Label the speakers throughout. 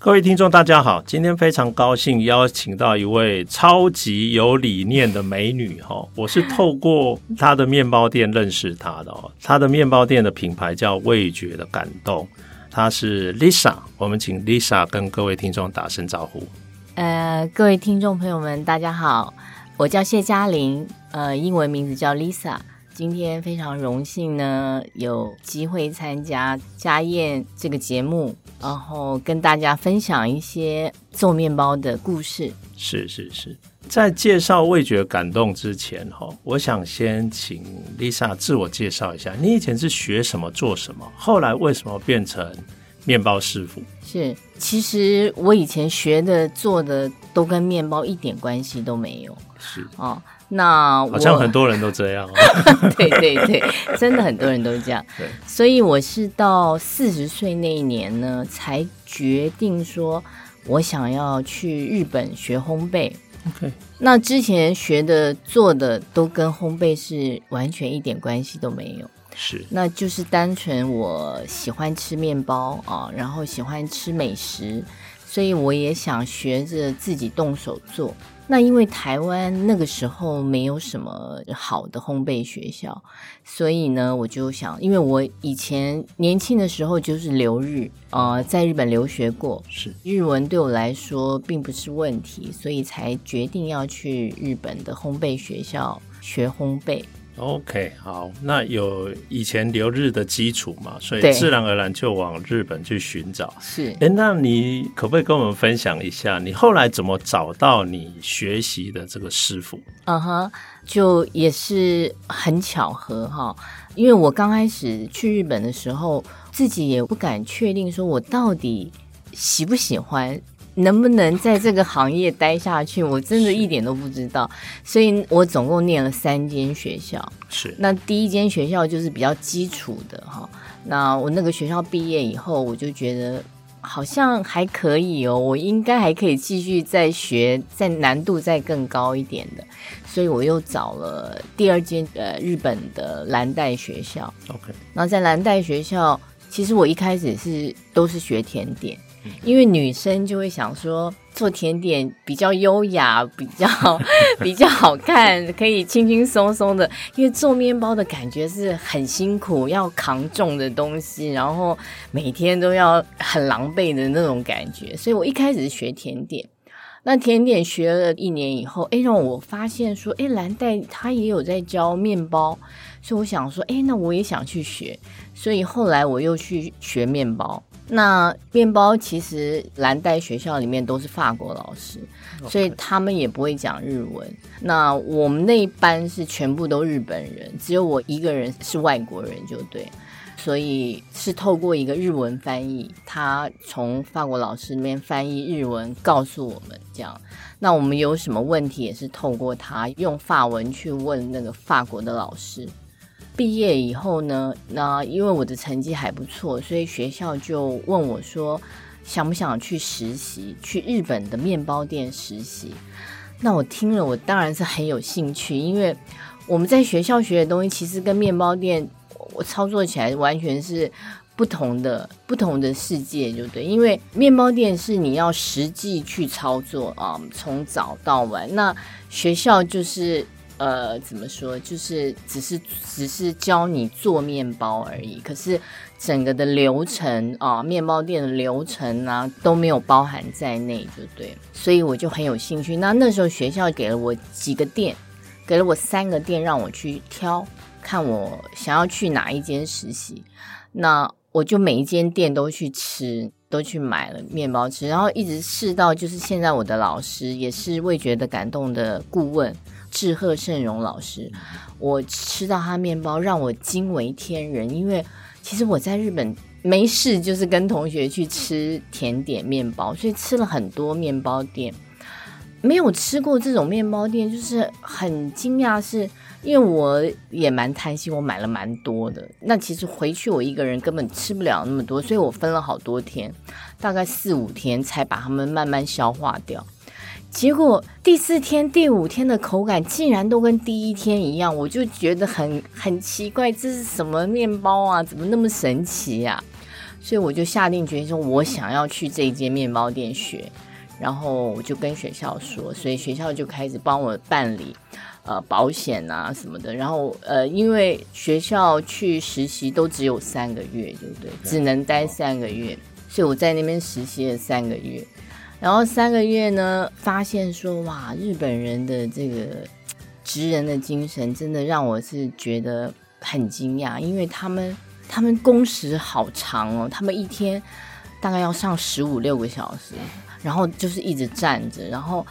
Speaker 1: 各位听众，大家好！今天非常高兴邀请到一位超级有理念的美女哈，我是透过她的面包店认识她的哦。她的面包店的品牌叫味觉的感动，她是 Lisa。我们请 Lisa 跟各位听众打声招呼。
Speaker 2: 呃，各位听众朋友们，大家好，我叫谢嘉玲，呃，英文名字叫 Lisa。今天非常荣幸呢，有机会参加家宴这个节目，然后跟大家分享一些做面包的故事。
Speaker 1: 是是是，在介绍味觉感动之前，哈，我想先请 Lisa 自我介绍一下，你以前是学什么、做什么，后来为什么变成面包师傅？
Speaker 2: 是，其实我以前学的、做的都跟面包一点关系都没有。
Speaker 1: 是
Speaker 2: 哦。那我
Speaker 1: 好像很多人都这样，
Speaker 2: 对对对，真的很多人都这样。对，所以我是到四十岁那一年呢，才决定说我想要去日本学烘焙。
Speaker 1: OK，
Speaker 2: 那之前学的做的都跟烘焙是完全一点关系都没有。
Speaker 1: 是，
Speaker 2: 那就是单纯我喜欢吃面包啊，然后喜欢吃美食，所以我也想学着自己动手做。那因为台湾那个时候没有什么好的烘焙学校，所以呢，我就想，因为我以前年轻的时候就是留日，呃，在日本留学过，
Speaker 1: 是
Speaker 2: 日文对我来说并不是问题，所以才决定要去日本的烘焙学校学烘焙。
Speaker 1: OK，好，那有以前留日的基础嘛，所以自然而然就往日本去寻找。
Speaker 2: 是，
Speaker 1: 哎，那你可不可以跟我们分享一下，你后来怎么找到你学习的这个师傅？
Speaker 2: 嗯哼，就也是很巧合哈，因为我刚开始去日本的时候，自己也不敢确定说我到底喜不喜欢。能不能在这个行业待下去？我真的一点都不知道，所以我总共念了三间学校。
Speaker 1: 是，
Speaker 2: 那第一间学校就是比较基础的哈。那我那个学校毕业以后，我就觉得好像还可以哦，我应该还可以继续再学，再难度再更高一点的。所以我又找了第二间呃日本的蓝带学校。
Speaker 1: OK，
Speaker 2: 那在蓝带学校，其实我一开始是都是学甜点。因为女生就会想说，做甜点比较优雅，比较 比较好看，可以轻轻松松的。因为做面包的感觉是很辛苦，要扛重的东西，然后每天都要很狼狈的那种感觉。所以我一开始学甜点，那甜点学了一年以后，哎，让我发现说，哎，蓝带他也有在教面包，所以我想说，哎，那我也想去学。所以后来我又去学面包。那面包其实蓝带学校里面都是法国老师.所以他们也不会讲日文。那我们那一班是全部都日本人，只有我一个人是外国人，就对。所以是透过一个日文翻译，他从法国老师那边翻译日文告诉我们这样。那我们有什么问题也是透过他用法文去问那个法国的老师。毕业以后呢，那因为我的成绩还不错，所以学校就问我说，想不想去实习，去日本的面包店实习？那我听了，我当然是很有兴趣，因为我们在学校学的东西，其实跟面包店我操作起来完全是不同的，不同的世界，就对。因为面包店是你要实际去操作啊，从早到晚，那学校就是。呃，怎么说？就是只是只是教你做面包而已。可是整个的流程啊，面包店的流程啊，都没有包含在内，就对。所以我就很有兴趣。那那时候学校给了我几个店，给了我三个店让我去挑，看我想要去哪一间实习。那我就每一间店都去吃，都去买了面包吃，然后一直试到就是现在我的老师也是味觉的感动的顾问。志贺胜荣老师，我吃到他面包让我惊为天人。因为其实我在日本没事，就是跟同学去吃甜点面包，所以吃了很多面包店，没有吃过这种面包店，就是很惊讶是因为我也蛮贪心，我买了蛮多的。那其实回去我一个人根本吃不了那么多，所以我分了好多天，大概四五天才把它们慢慢消化掉。结果第四天、第五天的口感竟然都跟第一天一样，我就觉得很很奇怪，这是什么面包啊？怎么那么神奇呀？所以我就下定决心说，我想要去这间面包店学。然后我就跟学校说，所以学校就开始帮我办理呃保险啊什么的。然后呃，因为学校去实习都只有三个月，对不对？只能待三个月，所以我在那边实习了三个月。然后三个月呢，发现说哇，日本人的这个职人的精神真的让我是觉得很惊讶，因为他们他们工时好长哦，他们一天大概要上十五六个小时，然后就是一直站着，然后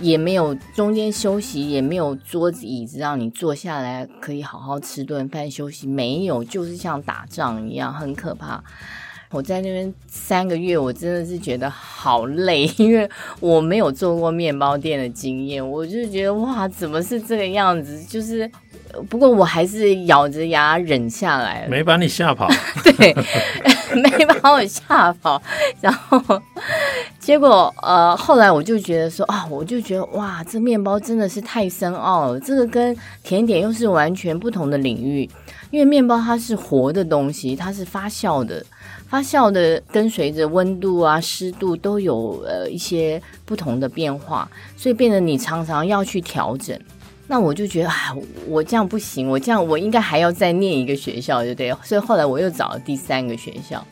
Speaker 2: 也没有中间休息，也没有桌子椅子让你坐下来可以好好吃顿饭休息，没有，就是像打仗一样，很可怕。我在那边三个月，我真的是觉得好累，因为我没有做过面包店的经验，我就觉得哇，怎么是这个样子？就是，不过我还是咬着牙忍下来了，
Speaker 1: 没把你吓跑，
Speaker 2: 对，没把我吓跑。然后结果呃，后来我就觉得说啊，我就觉得哇，这面包真的是太深奥了，这个跟甜点又是完全不同的领域，因为面包它是活的东西，它是发酵的。发酵的跟随着温度啊、湿度都有呃一些不同的变化，所以变得你常常要去调整。那我就觉得，哎，我这样不行，我这样我应该还要再念一个学校，对不对？所以后来我又找了第三个学校。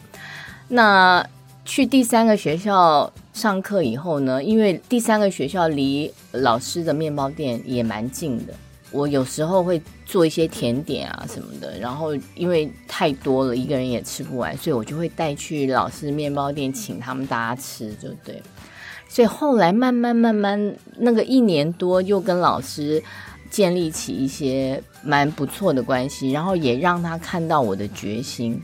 Speaker 2: 那去第三个学校上课以后呢，因为第三个学校离老师的面包店也蛮近的。我有时候会做一些甜点啊什么的，然后因为太多了，一个人也吃不完，所以我就会带去老师面包店，请他们大家吃，就对。所以后来慢慢慢慢，那个一年多又跟老师建立起一些蛮不错的关系，然后也让他看到我的决心。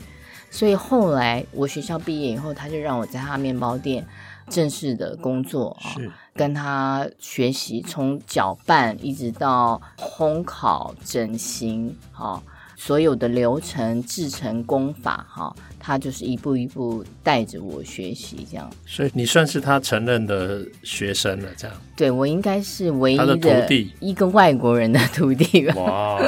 Speaker 2: 所以后来我学校毕业以后，他就让我在他面包店。正式的工作啊，是跟他学习，从搅拌一直到烘烤、整形，哈，所有的流程、制成功法，哈，他就是一步一步带着我学习，这样。
Speaker 1: 所以你算是他承认的学生了，这样。
Speaker 2: 对，我应该是唯一的
Speaker 1: 徒弟，
Speaker 2: 一个外国人的徒弟吧。
Speaker 1: 哇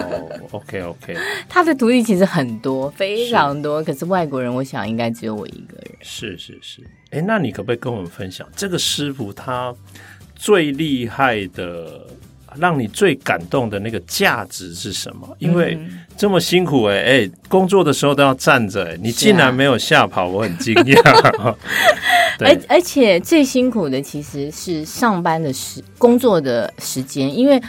Speaker 1: ，OK OK。
Speaker 2: 他的徒弟其实很多，非常多，是可是外国人，我想应该只有我一个人。
Speaker 1: 是是是。哎，那你可不可以跟我们分享这个师傅他最厉害的，让你最感动的那个价值是什么？因为这么辛苦，哎哎，工作的时候都要站着，哎，你竟然没有吓跑，我很惊讶。
Speaker 2: 而而且最辛苦的其实是上班的时工作的时间，因为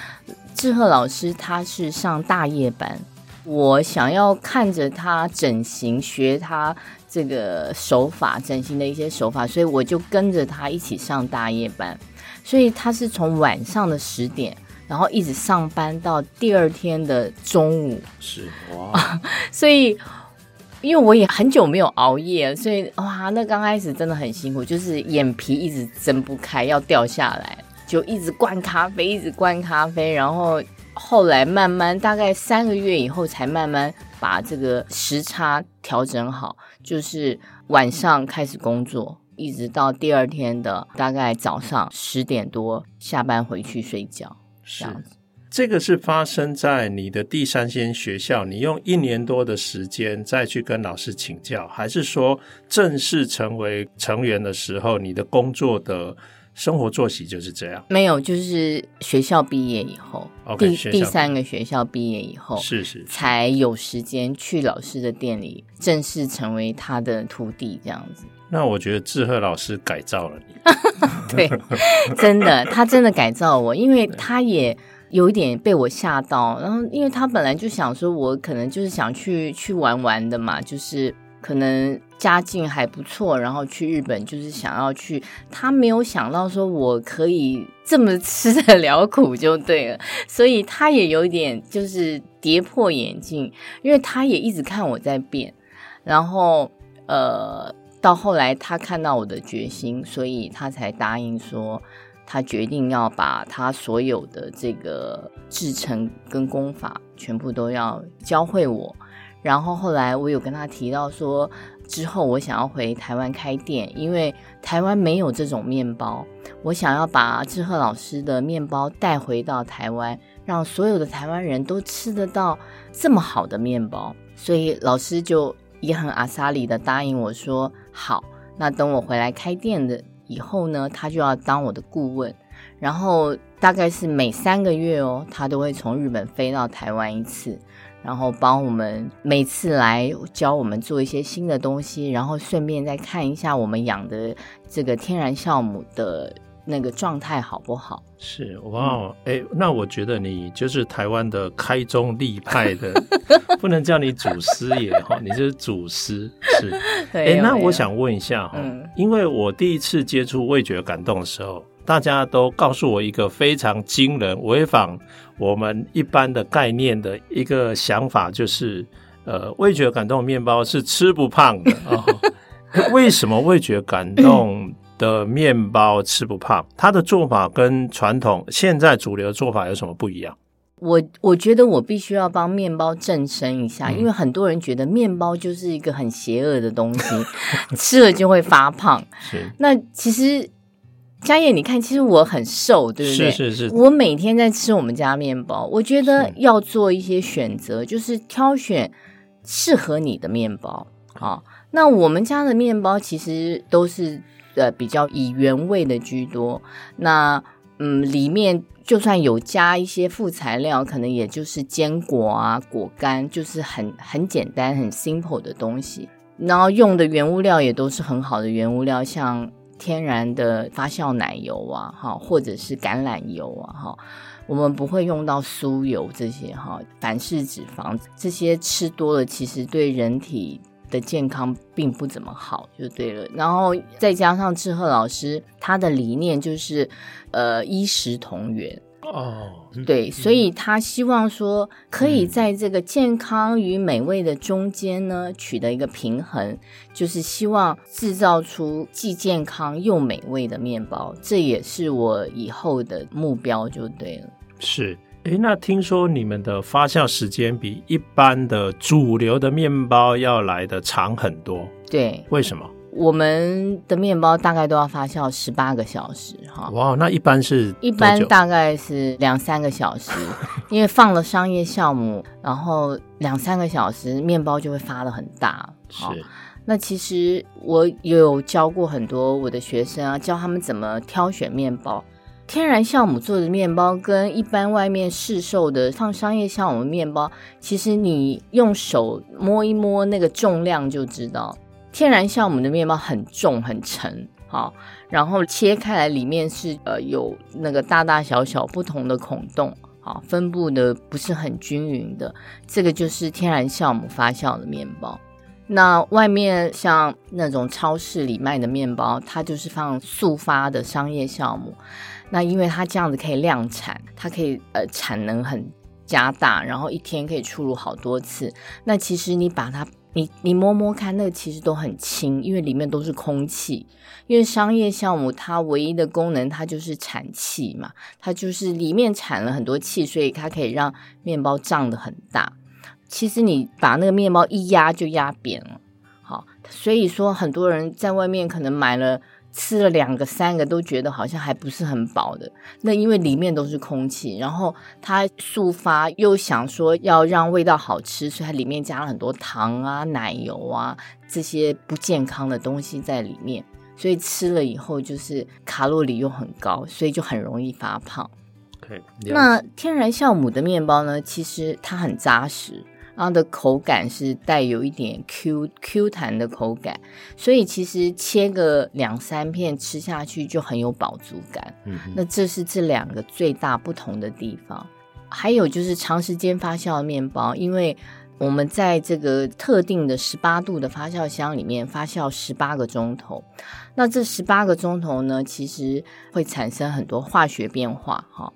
Speaker 2: 志贺老师他是上大夜班，我想要看着他整形，学他。这个手法，整形的一些手法，所以我就跟着他一起上大夜班，所以他是从晚上的十点，然后一直上班到第二天的中午，
Speaker 1: 是哇，
Speaker 2: 所以因为我也很久没有熬夜，所以哇，那刚开始真的很辛苦，就是眼皮一直睁不开，要掉下来，就一直灌咖啡，一直灌咖啡，然后后来慢慢大概三个月以后，才慢慢把这个时差调整好。就是晚上开始工作，一直到第二天的大概早上十点多下班回去睡觉。
Speaker 1: 是，这个是发生在你的第三间学校，你用一年多的时间再去跟老师请教，还是说正式成为成员的时候，你的工作的？生活作息就是这样，
Speaker 2: 没有，就是学校毕业以后
Speaker 1: ，okay,
Speaker 2: 第第三个学校毕业以后，
Speaker 1: 是是，
Speaker 2: 才有时间去老师的店里正式成为他的徒弟，这样子。
Speaker 1: 那我觉得志贺老师改造了你，
Speaker 2: 对，真的，他真的改造我，因为他也有一点被我吓到，然后因为他本来就想说，我可能就是想去去玩玩的嘛，就是。可能家境还不错，然后去日本就是想要去。他没有想到说我可以这么吃得了苦就对了，所以他也有点就是跌破眼镜，因为他也一直看我在变。然后呃，到后来他看到我的决心，所以他才答应说他决定要把他所有的这个制程跟功法全部都要教会我。然后后来我有跟他提到说，之后我想要回台湾开店，因为台湾没有这种面包，我想要把志贺老师的面包带回到台湾，让所有的台湾人都吃得到这么好的面包。所以老师就也很阿萨里的答应我说，好，那等我回来开店的以后呢，他就要当我的顾问，然后大概是每三个月哦，他都会从日本飞到台湾一次。然后帮我们每次来教我们做一些新的东西，然后顺便再看一下我们养的这个天然酵母的那个状态好不好？
Speaker 1: 是哇，哎、嗯，那我觉得你就是台湾的开宗立派的，不能叫你祖师爷哈，你就是祖师。是，哎，那我想问一下哈，嗯、因为我第一次接触味觉感动的时候。大家都告诉我一个非常惊人、违反我们一般的概念的一个想法，就是呃，味觉感动面包是吃不胖的啊。哦、为什么味觉感动的面包吃不胖？它的做法跟传统现在主流的做法有什么不一样？
Speaker 2: 我我觉得我必须要帮面包正身一下，嗯、因为很多人觉得面包就是一个很邪恶的东西，吃了就会发胖。是，那其实。家燕，你看，其实我很瘦，对不对？
Speaker 1: 是是是。
Speaker 2: 我每天在吃我们家面包，我觉得要做一些选择，就是挑选适合你的面包。好，那我们家的面包其实都是呃比较以原味的居多。那嗯，里面就算有加一些副材料，可能也就是坚果啊、果干，就是很很简单、很 simple 的东西。然后用的原物料也都是很好的原物料，像。天然的发酵奶油啊，哈，或者是橄榄油啊，哈，我们不会用到酥油这些哈，反式脂肪这些吃多了，其实对人体的健康并不怎么好，就对了。然后再加上志贺老师他的理念就是，呃，衣食同源。哦，对，所以他希望说，可以在这个健康与美味的中间呢，取得一个平衡，就是希望制造出既健康又美味的面包，这也是我以后的目标，就对了。
Speaker 1: 是，诶，那听说你们的发酵时间比一般的主流的面包要来的长很多，
Speaker 2: 对，
Speaker 1: 为什么？
Speaker 2: 我们的面包大概都要发酵十八个小时，哈。
Speaker 1: 哇，那一般是？
Speaker 2: 一般大概是两三个小时，因为放了商业酵母，然后两三个小时面包就会发的很大。是。那其实我有教过很多我的学生啊，教他们怎么挑选面包。天然酵母做的面包跟一般外面市售的放商业酵母的面包，其实你用手摸一摸那个重量就知道。天然酵母的面包很重很沉，好，然后切开来里面是呃有那个大大小小不同的孔洞，好，分布的不是很均匀的，这个就是天然酵母发酵的面包。那外面像那种超市里卖的面包，它就是放速发的商业酵母，那因为它这样子可以量产，它可以呃产能很加大，然后一天可以出炉好多次。那其实你把它。你你摸摸看，那其实都很轻，因为里面都是空气。因为商业酵母它唯一的功能，它就是产气嘛，它就是里面产了很多气，所以它可以让面包胀得很大。其实你把那个面包一压就压扁了，好，所以说很多人在外面可能买了。吃了两个、三个都觉得好像还不是很饱的，那因为里面都是空气，然后它速发又想说要让味道好吃，所以它里面加了很多糖啊、奶油啊这些不健康的东西在里面，所以吃了以后就是卡路里又很高，所以就很容易发胖。
Speaker 1: Okay,
Speaker 2: 那天然酵母的面包呢，其实它很扎实。它的口感是带有一点 Q Q 弹的口感，所以其实切个两三片吃下去就很有饱足感。嗯，那这是这两个最大不同的地方。还有就是长时间发酵的面包，因为我们在这个特定的十八度的发酵箱里面发酵十八个钟头，那这十八个钟头呢，其实会产生很多化学变化，哈。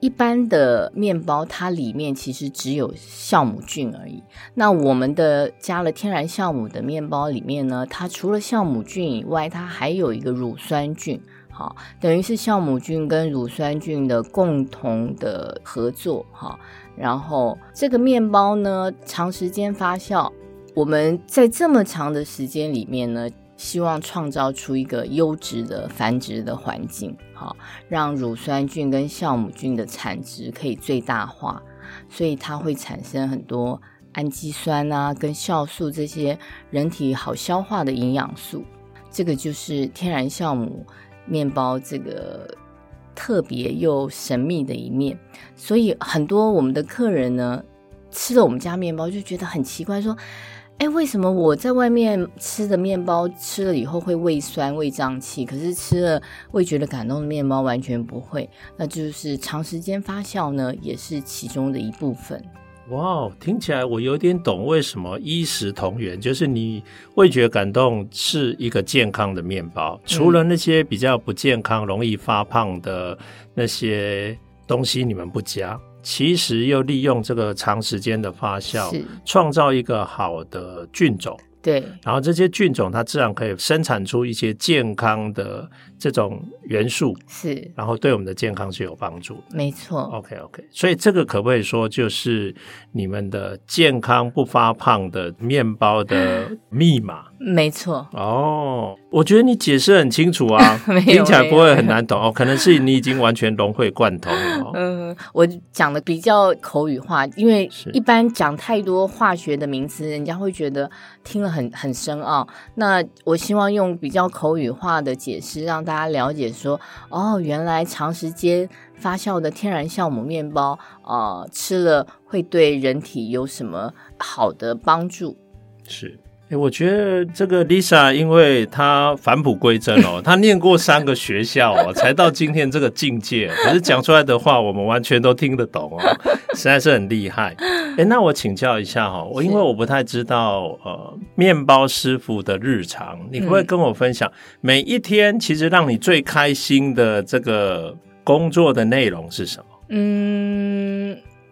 Speaker 2: 一般的面包，它里面其实只有酵母菌而已。那我们的加了天然酵母的面包里面呢，它除了酵母菌以外，它还有一个乳酸菌。好，等于是酵母菌跟乳酸菌的共同的合作，哈。然后这个面包呢，长时间发酵，我们在这么长的时间里面呢，希望创造出一个优质的繁殖的环境，好，让乳酸菌跟酵母菌的产值可以最大化，所以它会产生很多氨基酸啊，跟酵素这些人体好消化的营养素。这个就是天然酵母面包这个。特别又神秘的一面，所以很多我们的客人呢，吃了我们家面包就觉得很奇怪，说：“哎，为什么我在外面吃的面包吃了以后会胃酸、胃胀气，可是吃了味觉的感动的面包完全不会？”那就是长时间发酵呢，也是其中的一部分。
Speaker 1: 哇听起来我有点懂为什么衣食同源，就是你味觉感动是一个健康的面包，除了那些比较不健康、容易发胖的那些东西你们不加，其实又利用这个长时间的发酵，是创造一个好的菌种。
Speaker 2: 对，
Speaker 1: 然后这些菌种它自然可以生产出一些健康的这种元素，
Speaker 2: 是，
Speaker 1: 然后对我们的健康是有帮助的。
Speaker 2: 没错。
Speaker 1: OK OK，所以这个可不可以说就是你们的健康不发胖的面包的 密码？
Speaker 2: 没错。
Speaker 1: 哦，我觉得你解释很清楚啊，听起来不会很难懂哦。可能是你已经完全融会贯通了哦。
Speaker 2: 嗯，我讲的比较口语化，因为一般讲太多化学的名词，人家会觉得听了很很深奥。那我希望用比较口语化的解释，让大家了解说，哦，原来长时间发酵的天然酵母面包，呃，吃了会对人体有什么好的帮助？
Speaker 1: 是。哎，我觉得这个 Lisa，因为她返璞归真哦，她念过三个学校哦，才到今天这个境界。可是讲出来的话，我们完全都听得懂哦，实在是很厉害。哎，那我请教一下哈，我因为我不太知道呃，面包师傅的日常，你可不可以跟我分享每一天其实让你最开心的这个工作的内容是什么？
Speaker 2: 嗯。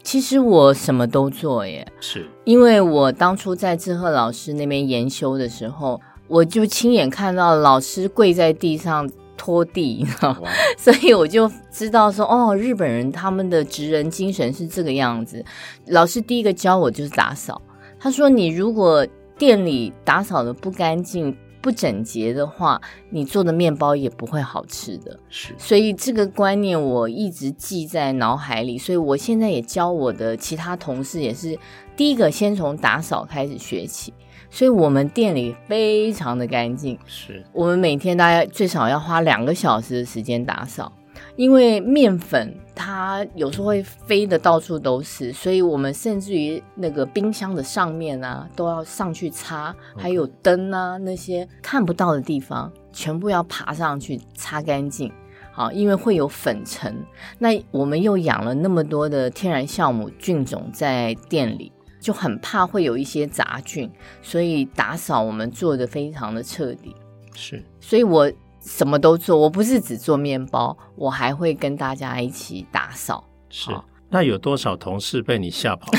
Speaker 2: 其实我什么都做耶，
Speaker 1: 是。
Speaker 2: 因为我当初在志贺老师那边研修的时候，我就亲眼看到老师跪在地上拖地，所以我就知道说，哦，日本人他们的职人精神是这个样子。老师第一个教我就是打扫，他说你如果店里打扫的不干净，不整洁的话，你做的面包也不会好吃的。
Speaker 1: 是，
Speaker 2: 所以这个观念我一直记在脑海里。所以我现在也教我的其他同事，也是第一个先从打扫开始学起。所以我们店里非常的干净。
Speaker 1: 是，
Speaker 2: 我们每天大概最少要花两个小时的时间打扫。因为面粉它有时候会飞的到处都是，所以我们甚至于那个冰箱的上面啊都要上去擦，还有灯啊那些看不到的地方全部要爬上去擦干净。好，因为会有粉尘。那我们又养了那么多的天然酵母菌种在店里，就很怕会有一些杂菌，所以打扫我们做得非常的彻底。
Speaker 1: 是，
Speaker 2: 所以我。什么都做，我不是只做面包，我还会跟大家一起打扫。
Speaker 1: 是，那有多少同事被你吓跑？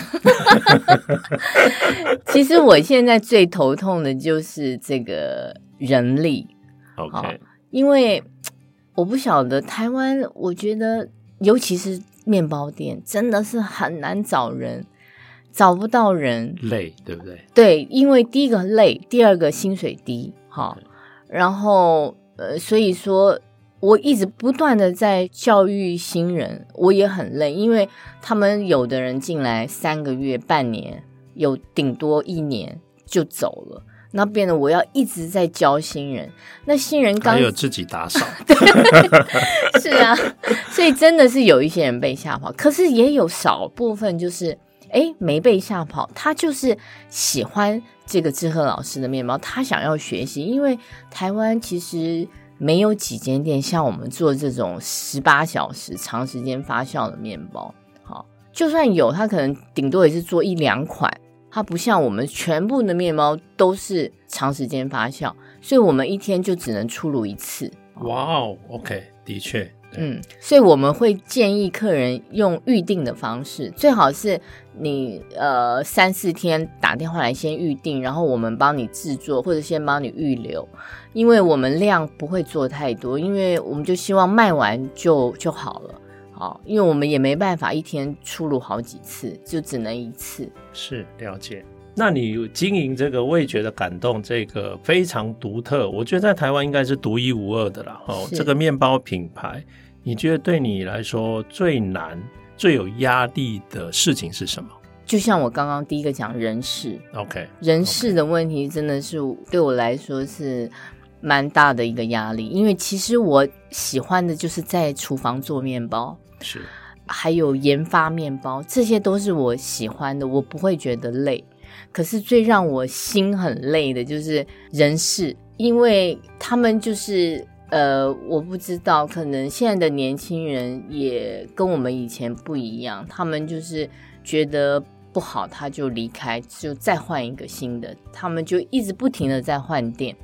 Speaker 2: 其实我现在最头痛的就是这个人力。
Speaker 1: OK，
Speaker 2: 因为我不晓得台湾，我觉得尤其是面包店，真的是很难找人，找不到人，
Speaker 1: 累，对不对？
Speaker 2: 对，因为第一个累，第二个薪水低，好，然后。呃，所以说我一直不断的在教育新人，我也很累，因为他们有的人进来三个月、半年，有顶多一年就走了，那变得我要一直在教新人。那新人刚
Speaker 1: 还有自己打扫，
Speaker 2: 对，是啊，所以真的是有一些人被吓跑，可是也有少部分就是诶没被吓跑，他就是喜欢。这个志贺老师的面包，他想要学习，因为台湾其实没有几间店像我们做这种十八小时长时间发酵的面包。好，就算有，他可能顶多也是做一两款，它不像我们全部的面包都是长时间发酵，所以我们一天就只能出炉一次。
Speaker 1: 哇哦，OK，的确，
Speaker 2: 嗯，所以我们会建议客人用预定的方式，最好是你呃三四天打电话来先预定，然后我们帮你制作或者先帮你预留，因为我们量不会做太多，因为我们就希望卖完就就好了。好，因为我们也没办法一天出炉好几次，就只能一次。
Speaker 1: 是，了解。那你经营这个味觉的感动，这个非常独特，我觉得在台湾应该是独一无二的啦。哦，这个面包品牌，你觉得对你来说最难、最有压力的事情是什么？
Speaker 2: 就像我刚刚第一个讲人事
Speaker 1: ，OK，
Speaker 2: 人事的问题真的是对我来说是蛮大的一个压力，因为其实我喜欢的就是在厨房做面包。
Speaker 1: 是，
Speaker 2: 还有研发面包，这些都是我喜欢的，我不会觉得累。可是最让我心很累的就是人事，因为他们就是呃，我不知道，可能现在的年轻人也跟我们以前不一样，他们就是觉得不好，他就离开，就再换一个新的，他们就一直不停的在换店。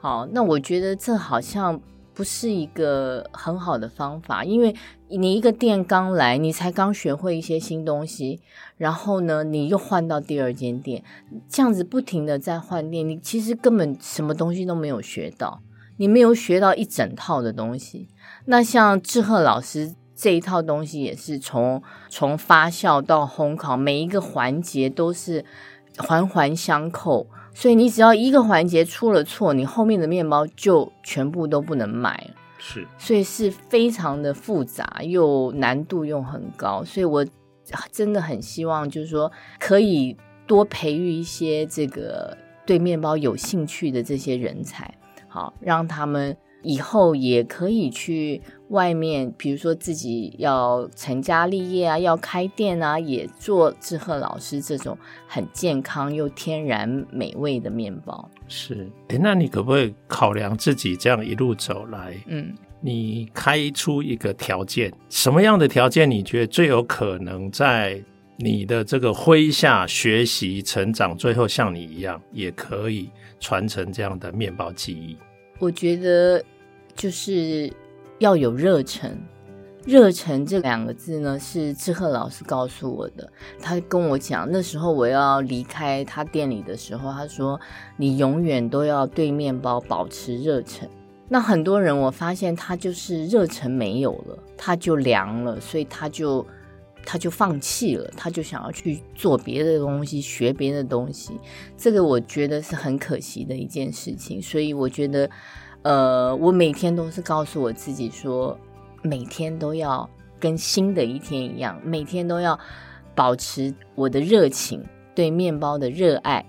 Speaker 2: 好，那我觉得这好像。不是一个很好的方法，因为你一个店刚来，你才刚学会一些新东西，然后呢，你又换到第二间店，这样子不停的在换店，你其实根本什么东西都没有学到，你没有学到一整套的东西。那像志贺老师这一套东西，也是从从发酵到烘烤，每一个环节都是环环相扣。所以你只要一个环节出了错，你后面的面包就全部都不能卖了。
Speaker 1: 是，
Speaker 2: 所以是非常的复杂，又难度又很高。所以我真的很希望，就是说可以多培育一些这个对面包有兴趣的这些人才，好让他们。以后也可以去外面，比如说自己要成家立业啊，要开店啊，也做志贺老师这种很健康又天然美味的面包。
Speaker 1: 是，哎，那你可不可以考量自己这样一路走来？
Speaker 2: 嗯，
Speaker 1: 你开出一个条件，什么样的条件你觉得最有可能在你的这个麾下学习成长，最后像你一样也可以传承这样的面包技艺？
Speaker 2: 我觉得。就是要有热忱，热忱这两个字呢，是志贺老师告诉我的。他跟我讲，那时候我要离开他店里的时候，他说：“你永远都要对面包保持热忱。”那很多人我发现他就是热忱没有了，他就凉了，所以他就他就放弃了，他就想要去做别的东西，学别的东西。这个我觉得是很可惜的一件事情，所以我觉得。呃，我每天都是告诉我自己说，每天都要跟新的一天一样，每天都要保持我的热情，对面包的热爱。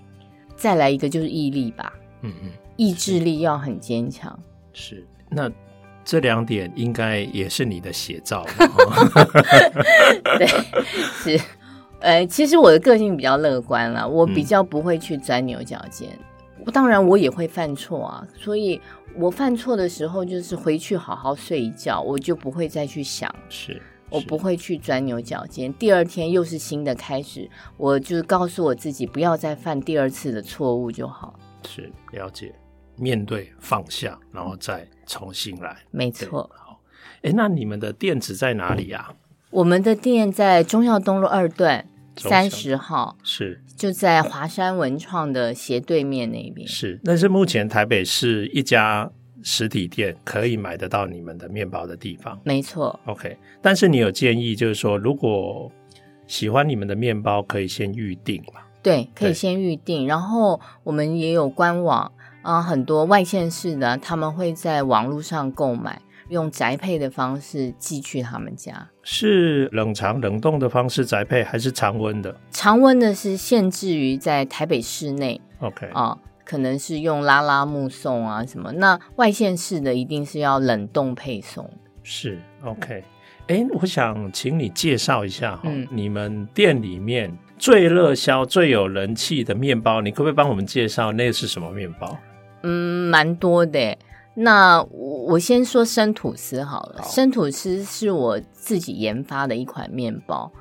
Speaker 2: 再来一个就是毅力吧，
Speaker 1: 嗯嗯，
Speaker 2: 意志力要很坚强。
Speaker 1: 是，那这两点应该也是你的写照。
Speaker 2: 对，是，呃，其实我的个性比较乐观啦，我比较不会去钻牛角尖。嗯、当然，我也会犯错啊，所以。我犯错的时候，就是回去好好睡一觉，我就不会再去想，
Speaker 1: 是，
Speaker 2: 我不会去钻牛角尖。第二天又是新的开始，我就告诉我自己不要再犯第二次的错误就好。
Speaker 1: 是，了解，面对放下，然后再重新来。
Speaker 2: 没错。
Speaker 1: 好，哎，那你们的店址在哪里呀？
Speaker 2: 我们的店在中药东路二段三十号。
Speaker 1: 是。
Speaker 2: 就在华山文创的斜对面那边。
Speaker 1: 是，那是目前台北市一家实体店可以买得到你们的面包的地方。
Speaker 2: 没错。
Speaker 1: OK，但是你有建议，就是说，如果喜欢你们的面包，可以先预定嘛？
Speaker 2: 对，可以先预定。然后我们也有官网啊，很多外县市的他们会在网络上购买。用宅配的方式寄去他们家，
Speaker 1: 是冷藏冷冻的方式宅配，还是常温的？
Speaker 2: 常温的是限制于在台北市内
Speaker 1: ，OK
Speaker 2: 啊，可能是用拉拉木送啊什么。那外县市的一定是要冷冻配送。
Speaker 1: 是 OK，哎，我想请你介绍一下哈，嗯、你们店里面最热销、最有人气的面包，你可不可以帮我们介绍那是什么面包？
Speaker 2: 嗯，蛮多的。那我先说生吐司好了，好，生吐司是我自己研发的一款面包。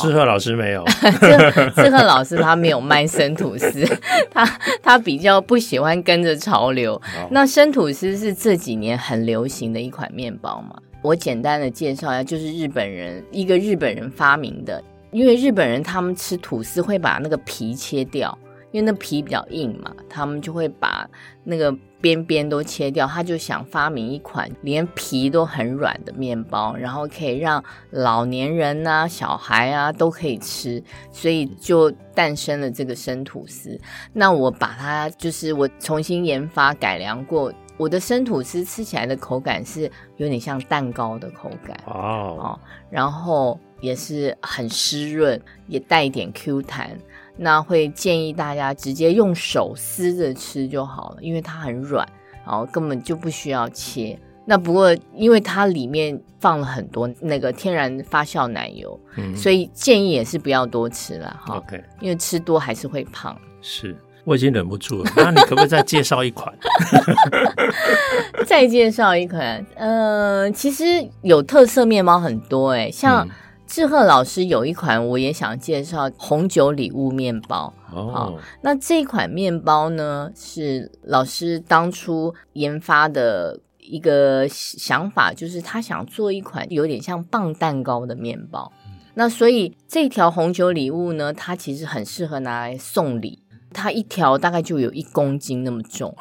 Speaker 1: 志贺老师没有，
Speaker 2: 志贺老师他没有卖生吐司，他他比较不喜欢跟着潮流。那生吐司是这几年很流行的一款面包嘛？我简单的介绍一下，就是日本人一个日本人发明的，因为日本人他们吃吐司会把那个皮切掉。因为那皮比较硬嘛，他们就会把那个边边都切掉。他就想发明一款连皮都很软的面包，然后可以让老年人啊、小孩啊都可以吃，所以就诞生了这个生吐司。那我把它就是我重新研发改良过，我的生吐司吃起来的口感是有点像蛋糕的口感哦，哦，然后也是很湿润，也带一点 Q 弹。那会建议大家直接用手撕着吃就好了，因为它很软，然后根本就不需要切。那不过因为它里面放了很多那个天然发酵奶油，嗯，所以建议也是不要多吃了哈。OK，因为吃多还是会胖。
Speaker 1: 是，我已经忍不住了。那你可不可以再介绍一款？
Speaker 2: 再介绍一款，呃，其实有特色面包很多哎，像。嗯志贺老师有一款，我也想介绍红酒礼物面包。哦，那这款面包呢，是老师当初研发的一个想法，就是他想做一款有点像棒蛋糕的面包。嗯、那所以这条红酒礼物呢，它其实很适合拿来送礼。它一条大概就有一公斤那么重，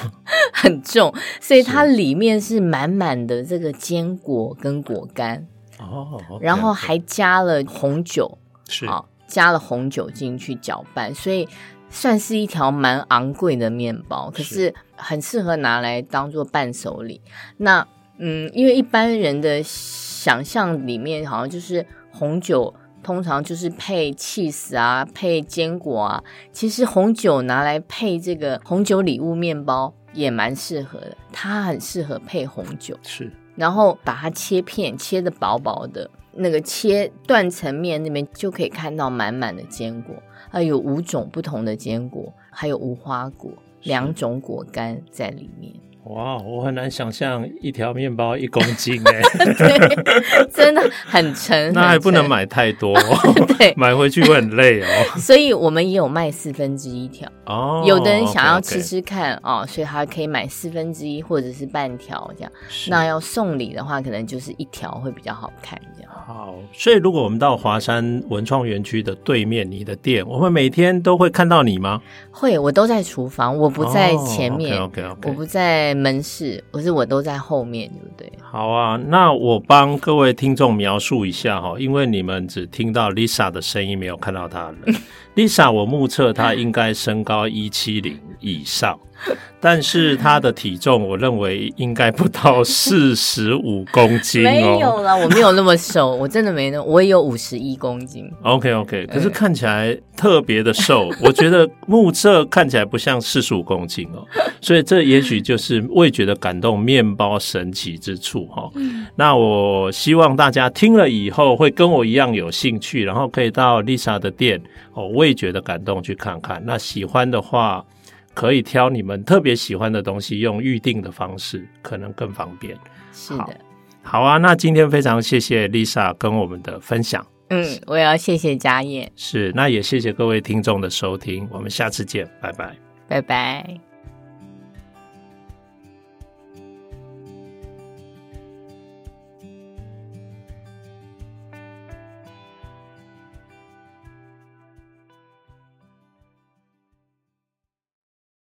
Speaker 2: 很重，所以它里面是满满的这个坚果跟果干。哦然后还加了红酒，是啊，加了红酒进去搅拌，所以算是一条蛮昂贵的面包，可是很适合拿来当做伴手礼。那嗯，因为一般人的想象里面好像就是红酒通常就是配 cheese 啊，配坚果啊，其实红酒拿来配这个红酒礼物面包也蛮适合的，它很适合配红酒，是。然后把它切片，切的薄薄的，那个切断层面那边就可以看到满满的坚果，啊有五种不同的坚果，还有无花果，两种果干在里面。
Speaker 1: 哇，我很难想象一条面包一公斤哎，
Speaker 2: 对，真的很沉。
Speaker 1: 那还不能买太多，对，买回去会很累哦。
Speaker 2: 所以我们也有卖四分之一条哦。有的人想要吃吃看哦，所以他可以买四分之一或者是半条这样。那要送礼的话，可能就是一条会比较好看这样。
Speaker 1: 好，所以如果我们到华山文创园区的对面，你的店，我们每天都会看到你吗？
Speaker 2: 会，我都在厨房，我不在前面。OK OK OK，我不在。门市，可是我都在后面，对不对？
Speaker 1: 好啊，那我帮各位听众描述一下哈，因为你们只听到 Lisa 的声音，没有看到她。Lisa，我目测她应该身高一七零以上。但是她的体重，我认为应该不到四十五公斤哦。
Speaker 2: 没有啦，我没有那么瘦，我真的没那，我也有五十一公斤。
Speaker 1: OK OK，可是看起来特别的瘦，我觉得目测看起来不像四十五公斤哦。所以这也许就是味觉的感动，面包神奇之处哈。那我希望大家听了以后会跟我一样有兴趣，然后可以到 Lisa 的店哦，味觉的感动去看看。那喜欢的话。可以挑你们特别喜欢的东西，用预定的方式可能更方便。
Speaker 2: 是的，
Speaker 1: 好，好啊。那今天非常谢谢 Lisa 跟我们的分享。
Speaker 2: 嗯，我也要谢谢家业。
Speaker 1: 是，那也谢谢各位听众的收听，我们下次见，拜拜，
Speaker 2: 拜拜。